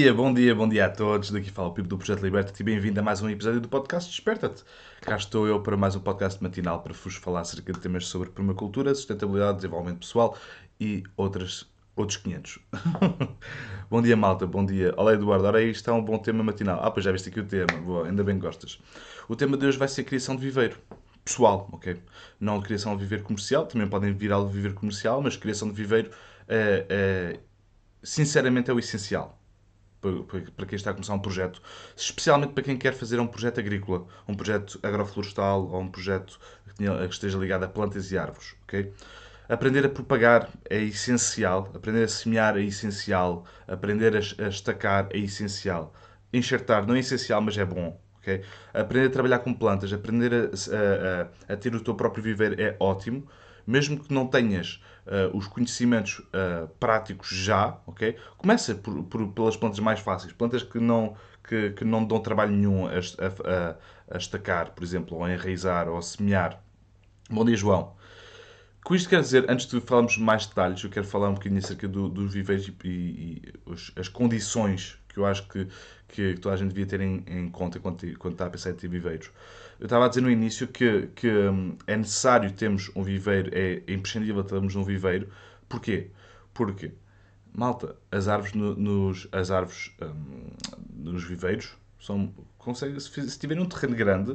Dia, bom dia, bom dia a todos. Daqui fala o Pipo do Projeto Liberta-te e bem-vindo a mais um episódio do podcast Desperta-te. Cá estou eu para mais um podcast matinal para vos falar acerca de temas sobre permacultura, sustentabilidade, desenvolvimento pessoal e outras, outros 500. bom dia, malta, bom dia. Olá, Eduardo. Ora, isto é um bom tema matinal. Ah, pois já viste aqui o tema. Boa, ainda bem que gostas. O tema de hoje vai ser a criação de viveiro. Pessoal, ok? Não criação de viveiro comercial, também podem vir de viveiro comercial, mas criação de viveiro, é, é, sinceramente, é o essencial para quem está a começar um projeto, especialmente para quem quer fazer um projeto agrícola, um projeto agroflorestal ou um projeto que esteja ligado a plantas e árvores. Okay? Aprender a propagar é essencial, aprender a semear é essencial, aprender a estacar é essencial. Enxertar não é essencial, mas é bom. Okay? Aprender a trabalhar com plantas, aprender a, a, a, a ter o teu próprio viver é ótimo, mesmo que não tenhas uh, os conhecimentos uh, práticos já, ok? Começa por, por, pelas plantas mais fáceis, plantas que não, que, que não dão trabalho nenhum a, a, a, estacar, por exemplo, ou a enraizar, ou a semear. Bom dia, João. Com isto quer dizer, antes de falarmos mais detalhes, eu quero falar um bocadinho acerca do, dos viveiros e, e, e os, as condições que eu acho que, que toda a gente devia ter em, em conta quando, quando está a pensar em ter viveiros. Eu estava a dizer no início que, que hum, é necessário termos um viveiro, é, imprescindível termos um viveiro. Porquê? Porque, malta, as árvores, no, nos, as árvores um, nos viveiros são, conseguem, se tiverem um terreno grande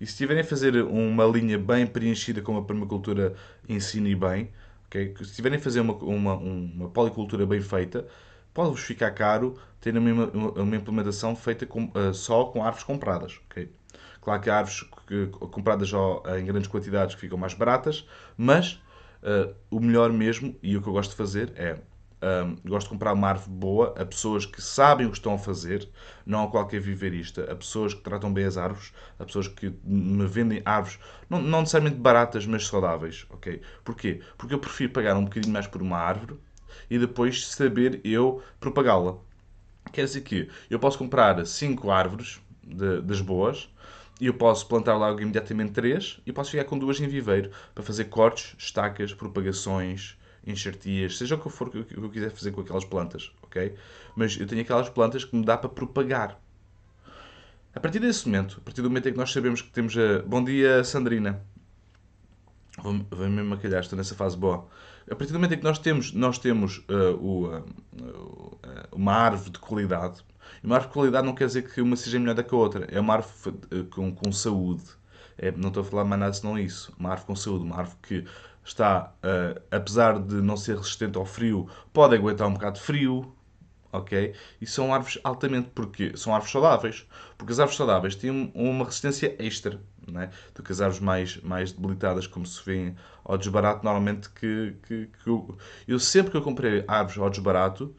e se estiverem a fazer uma linha bem preenchida como a permacultura ensina e bem, okay? se estiverem a fazer uma, uma, uma policultura bem feita, pode-vos ficar caro ter uma, uma implementação feita com, uh, só com árvores compradas. Okay? Claro que há árvores que, compradas em grandes quantidades que ficam mais baratas, mas uh, o melhor mesmo, e o que eu gosto de fazer é um, gosto de comprar uma árvore boa a pessoas que sabem o que estão a fazer, não a qualquer viverista, a pessoas que tratam bem as árvores, a pessoas que me vendem árvores, não, não necessariamente baratas, mas saudáveis, ok? Porquê? Porque eu prefiro pagar um bocadinho mais por uma árvore e depois saber eu propagá-la. Quer dizer que eu posso comprar 5 árvores de, das boas, e eu posso plantar logo imediatamente três e posso ficar com duas em viveiro para fazer cortes, estacas, propagações, enxertias, seja o que for que eu quiser fazer com aquelas plantas, ok? Mas eu tenho aquelas plantas que me dá para propagar. A partir desse momento, a partir do momento em que nós sabemos que temos a... Bom dia, Sandrina. Vou-me maquilhar, estou nessa fase boa. A partir do momento em que nós temos, nós temos uh, o, uh, uh, uma árvore de qualidade, e uma árvore de qualidade não quer dizer que uma seja melhor do que a outra. É uma árvore com, com saúde. É, não estou a falar mais nada senão isso. Uma árvore com saúde. Uma árvore que está, uh, apesar de não ser resistente ao frio, pode aguentar um bocado de frio. Ok? E são árvores altamente. Porque são árvores saudáveis. Porque as árvores saudáveis têm uma resistência extra é? do que as árvores mais, mais debilitadas, como se vê ao desbarato. Normalmente, que, que, que eu, eu, sempre que eu comprei árvores ao desbarato,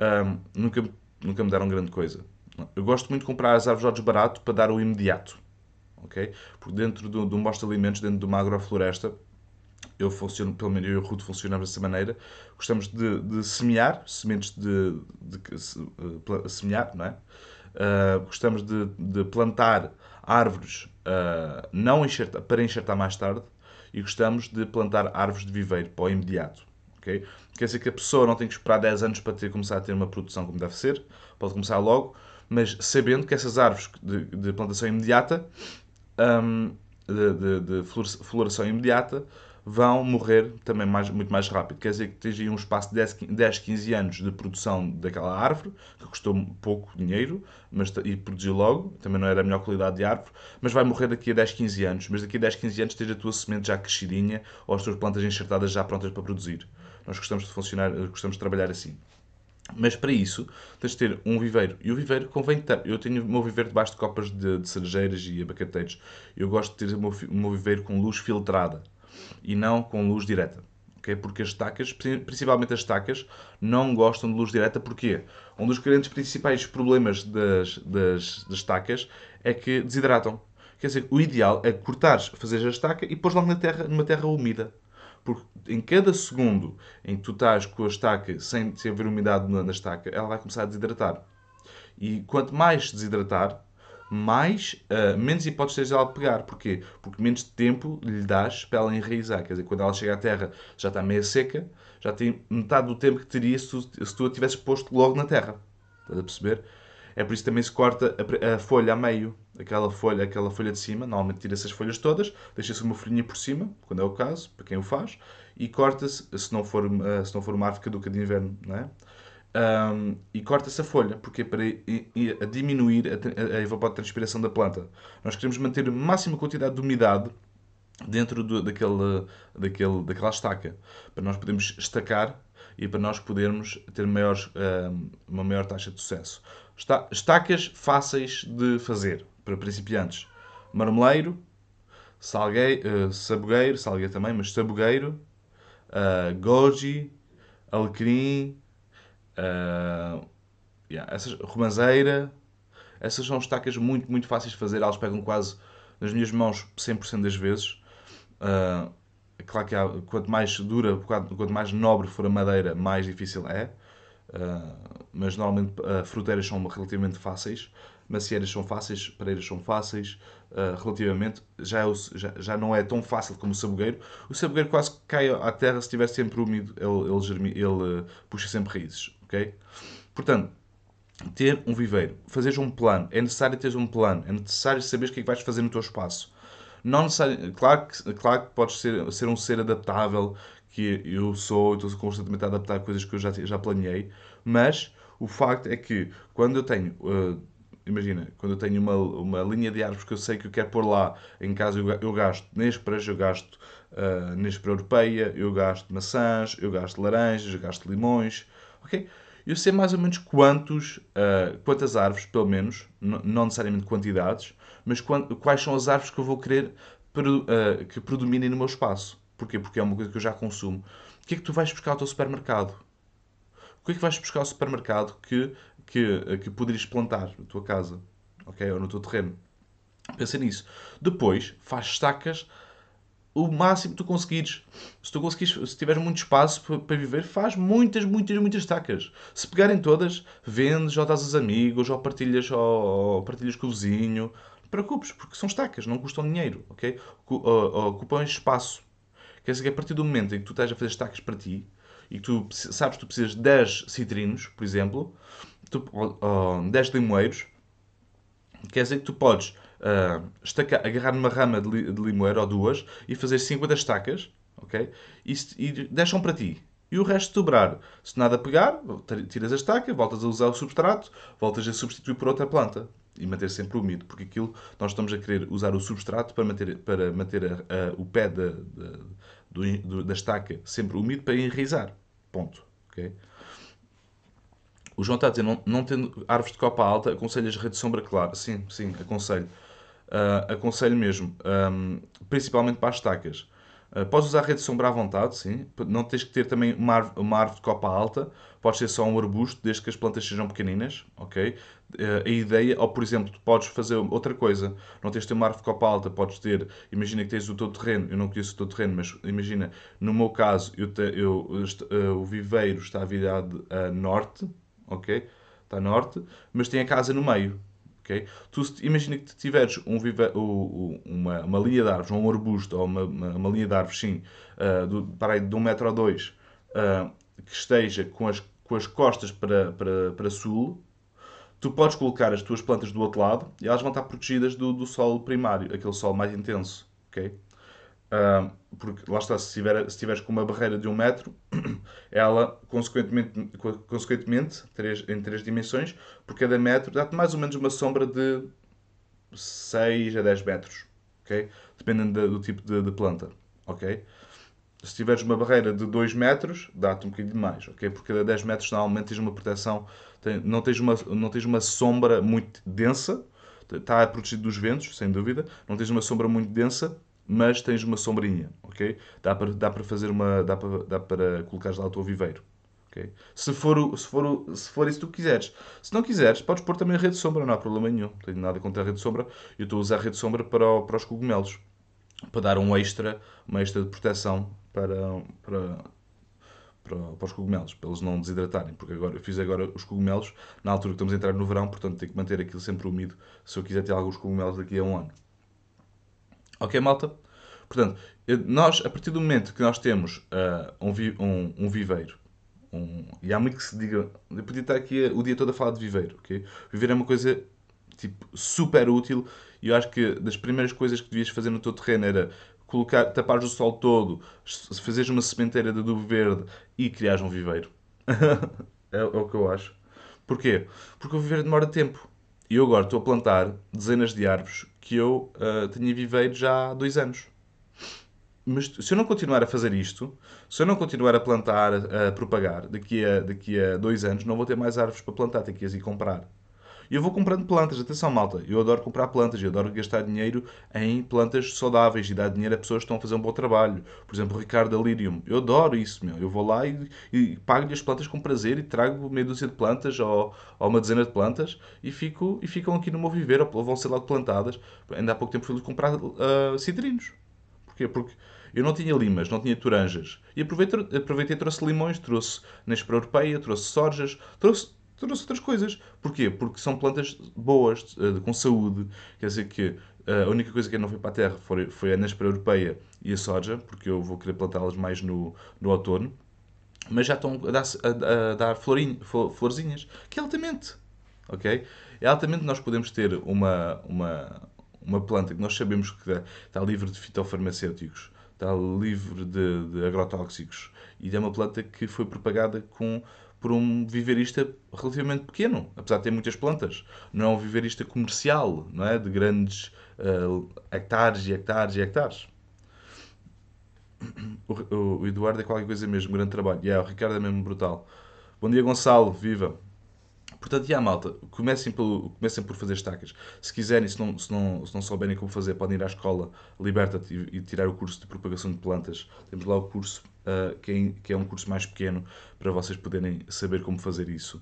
um, nunca nunca me deram grande coisa. Eu gosto muito de comprar as árvores ao desbarato para dar o imediato. ok? Porque dentro de, de um bosta de alimentos, dentro de uma agrofloresta, eu funciono, pelo menos eu e o Ruto funcionamos dessa maneira. Gostamos de, de semear, sementes de, de, de, semear, não é? Uh, gostamos de, de, plantar árvores uh, não enxerta, para enxertar mais tarde e gostamos de plantar árvores de viveiro para o imediato. Okay? Quer dizer que a pessoa não tem que esperar 10 anos para ter, começar a ter uma produção como deve ser, pode começar logo, mas sabendo que essas árvores de, de plantação imediata, um, de, de, de, floração imediata, vão morrer também mais, muito mais rápido. Quer dizer que tens um espaço de 10, 10, 15 anos de produção daquela árvore, que custou pouco dinheiro mas, e produziu logo, também não era a melhor qualidade de árvore, mas vai morrer daqui a 10, 15 anos. Mas daqui a 10, 15 anos tens a tua semente já crescidinha ou as tuas plantas enxertadas já prontas para produzir. Nós gostamos de funcionar, gostamos de trabalhar assim. Mas para isso, tens de ter um viveiro. E o viveiro convém ter. Eu tenho o meu viveiro debaixo de copas de, de cerejeiras e abacateiros. Eu gosto de ter o meu, o meu viveiro com luz filtrada e não com luz direta. Okay? Porque as estacas, principalmente as estacas, não gostam de luz direta. Porquê? Um dos grandes principais problemas das, das, das estacas é que desidratam. Quer dizer, o ideal é cortares, fazeres a estaca e pôs logo na terra, numa terra úmida. Porque em cada segundo em que tu estás com a estaca sem, sem haver umidade na, na estaca, ela vai começar a desidratar. E quanto mais desidratar, mais, uh, menos hipóteses tens dela pegar. Porquê? Porque menos tempo lhe dás para ela enraizar. Quer dizer, quando ela chega à terra já está meio seca, já tem metade do tempo que teria se tu, se tu a tivesses posto logo na terra. Estás a perceber? É por isso também se corta a, a, folha a meio, aquela folha, aquela folha de cima. Normalmente tira-se as folhas todas, deixa-se uma folhinha por cima, quando é o caso, para quem o faz, e corta-se, se não for, se não for uma árvore caduca de inverno, não é? Um, e corta-se a folha, porque é para a diminuir a, a evapotranspiração da planta. Nós queremos manter a máxima quantidade de umidade dentro do, daquele, daquele, daquela estaca, para nós podermos estacar e para nós podermos ter maiores, uma maior taxa de sucesso. Estacas fáceis de fazer para principiantes: marmeleiro, salgueiro, uh, sabogueiro, salgueiro também, mas sabogueiro, uh, goji, alecrim, uh, yeah, essas, romanzeira. Essas são estacas muito, muito fáceis de fazer. Elas pegam quase nas minhas mãos 100% das vezes. Uh, claro que há, quanto mais dura, quanto mais nobre for a madeira, mais difícil é. Uh, mas normalmente uh, fruteiras são relativamente fáceis, macieiras são fáceis, pareiras são fáceis, uh, relativamente. Já, é o, já, já, não é tão fácil como o sabogueiro. O sabogueiro quase cai à terra se estiver sempre úmido, ele, ele, ele puxa sempre raízes, Portanto, ter um viveiro, fazeres um plano, é necessário teres um plano, é necessário saber o que é que vais fazer no teu espaço. Não claro que, claro que podes ser, ser um ser adaptável, que eu sou, estou constantemente a adaptar coisas que eu já, já planeei, mas o facto é que quando eu tenho, uh, imagina, quando eu tenho uma, uma linha de árvores que eu sei que eu quero pôr lá, em casa eu, eu gasto nêsperas, eu gasto uh, nêspera europeia, eu gasto maçãs, eu gasto laranjas, eu gasto limões, ok? Eu sei mais ou menos quantos, uh, quantas árvores, pelo menos, não necessariamente quantidades, mas quais são as árvores que eu vou querer uh, que predominem no meu espaço. Porquê? Porque é uma coisa que eu já consumo. O que é que tu vais buscar ao teu supermercado? O que é que vais buscar ao supermercado que, que, que poderias plantar na tua casa? Ok? Ou no teu terreno? Pensa nisso. Depois, faz estacas o máximo que tu conseguires. Se tu conseguires, se tiveres muito espaço para viver, faz muitas, muitas, muitas estacas. Se pegarem todas, vendes, ou dás aos amigos, ou partilhas, ou, ou partilhas com o vizinho. Não te preocupes, porque são estacas, não custam dinheiro, ok? Ocupam espaço. Quer dizer que a partir do momento em que tu estás a fazer estacas para ti, e que tu sabes que tu precisas de 10 citrinos, por exemplo, tu, ou, ou 10 limoeiros, quer dizer que tu podes uh, estacar, agarrar numa rama de, li, de limoeiro ou duas e fazer 50 estacas, ok? E, e deixam para ti. E o resto dobrar. Se nada pegar, tiras a estaca, voltas a usar o substrato, voltas a substituir por outra planta. E manter sempre úmido, porque aquilo nós estamos a querer usar o substrato para manter, para manter a, a, o pé da, da, do, da estaca sempre úmido para enraizar. Ponto. Okay? O João está a dizer, não, não tendo árvores de copa alta, aconselhas rede de sombra clara? Sim, sim, aconselho. Uh, aconselho mesmo, um, principalmente para as estacas. Uh, podes usar rede de sombra à vontade, sim. Não tens que ter também uma árvore, uma árvore de copa alta. Pode ser só um arbusto, desde que as plantas sejam pequeninas, ok? Uh, a ideia, ou por exemplo, tu podes fazer outra coisa. Não tens de ter uma árvore de copa alta, podes ter, imagina que tens o teu terreno, eu não conheço o teu terreno, mas imagina, no meu caso, eu, te, eu uh, o viveiro está virado a norte, ok? Está a norte, mas tem a casa no meio. Okay? Tu imagina que tiveres um vive, uma, uma linha de árvores, ou um arbusto, ou uma, uma, uma linha de árvores, sim, uh, do, para aí, de um metro ou dois, uh, que esteja com as, com as costas para, para, para sul, tu podes colocar as tuas plantas do outro lado e elas vão estar protegidas do, do sol primário, aquele sol mais intenso. Okay? Uh, porque lá está, se, tiver, se tiveres com uma barreira de um metro, ela, consequentemente, consequentemente três, em três dimensões, por cada metro, dá-te mais ou menos uma sombra de 6 a 10 metros, ok? Dependendo do tipo de, de, planta, ok? Se tiveres uma barreira de 2 metros, dá-te um bocadinho mais, ok? Por cada 10 metros, normalmente, tens uma proteção, tem, não, tens uma, não tens uma sombra muito densa, está protegido dos ventos, sem dúvida, não tens uma sombra muito densa, mas tens uma sombrinha, ok? Dá para, dá para fazer uma. Dá para, dá para colocar lá o teu viveiro. Okay? Se, for, se, for, se for isso que tu quiseres. Se não quiseres, podes pôr também a rede de sombra, não há problema nenhum. Não tenho nada contra a rede de sombra. Eu estou a usar a rede de sombra para, para os cogumelos. Para dar um extra, uma extra de proteção para, para, para, para os cogumelos, para eles não desidratarem. Porque agora, eu fiz agora os cogumelos na altura que estamos a entrar no verão, portanto tenho que manter aquilo sempre úmido se eu quiser ter alguns cogumelos daqui a um ano. Ok, malta? Portanto, nós, a partir do momento que nós temos uh, um, vi um, um, viveiro, um. E há muito que se diga. Eu podia estar aqui o dia todo a falar de viveiro, ok? Viver é uma coisa tipo, super útil e eu acho que das primeiras coisas que devias fazer no teu terreno era colocar, tapares o sol todo, fazeres uma sementeira de adubo verde e criares um viveiro. é, é, o que eu acho. Porquê? Porque o viveiro demora tempo. E eu agora estou a plantar dezenas de árvores que eu uh, tinha viveiro já há dois anos. Mas se eu não continuar a fazer isto, se eu não continuar a plantar, a propagar, daqui a, daqui a dois anos não vou ter mais árvores para plantar, tenho que as ir comprar. E eu vou comprando plantas, atenção malta, eu adoro comprar plantas, eu adoro gastar dinheiro em plantas saudáveis e dar dinheiro a pessoas que estão a fazer um bom trabalho. Por exemplo, o Ricardo Alirium, eu adoro isso, meu. Eu vou lá e, e pago-lhe as plantas com prazer e trago meia dúzia de plantas ou, ou uma dezena de plantas e, fico, e ficam aqui no meu viver ou vão ser logo plantadas. Ainda há pouco tempo fui comprar uh, cidrinos. Porquê? Porque eu não tinha limas, não tinha toranjas. E aproveitei, aproveitei trouxe limões, trouxe Nespera Europeia, trouxe sorjas, trouxe trouxe outras coisas. Porquê? Porque são plantas boas, eh, com saúde. Quer dizer que eh, a única coisa que não foi para a terra foi, foi a Nespera europeia e a soja, porque eu vou querer plantá-las mais no, no outono. Mas já estão a dar, a, a dar florinho, florzinhas, que é altamente. Ok? É altamente nós podemos ter uma, uma, uma planta que nós sabemos que está livre de fitofarmacêuticos, está livre de, de agrotóxicos e é uma planta que foi propagada com por um viverista relativamente pequeno, apesar de ter muitas plantas. Não é um viverista comercial, não é? De grandes uh, hectares e hectares e hectares. O, o, Eduardo é qualquer coisa mesmo, grande trabalho. Yeah, o Ricardo é mesmo brutal. Bom dia, Gonçalo, viva! Portanto, já, malta, comecem, pelo, comecem por fazer estacas. Se quiserem, se não, se, não, se não souberem como fazer, podem ir à escola Liberta-te e, e, tirar o curso de propagação de plantas. Temos lá o curso, uh, que, é, que, é, um curso mais pequeno, para vocês poderem saber como fazer isso.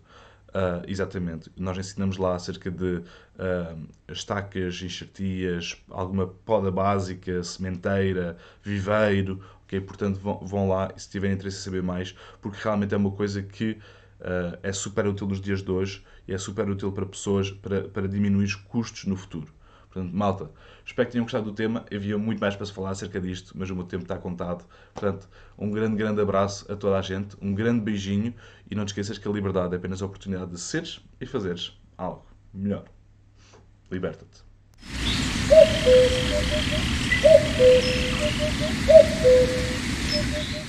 Uh, exatamente. Nós ensinamos lá acerca de uh, estacas, enxertias, alguma poda básica, sementeira, viveiro. Okay? Portanto, vão, vão lá se tiverem interesse em saber mais, porque realmente é uma coisa que uh, é super útil nos dias de hoje e é super útil para pessoas para, para diminuir os custos no futuro. Portanto, malta, espero que tenham gostado do tema. Havia muito mais para se falar acerca disto, mas o meu tempo está contado. Portanto, um grande, grande abraço a toda a gente, um grande beijinho e não te esqueças que a liberdade é apenas a oportunidade de seres e fazeres algo melhor. Liberta-te.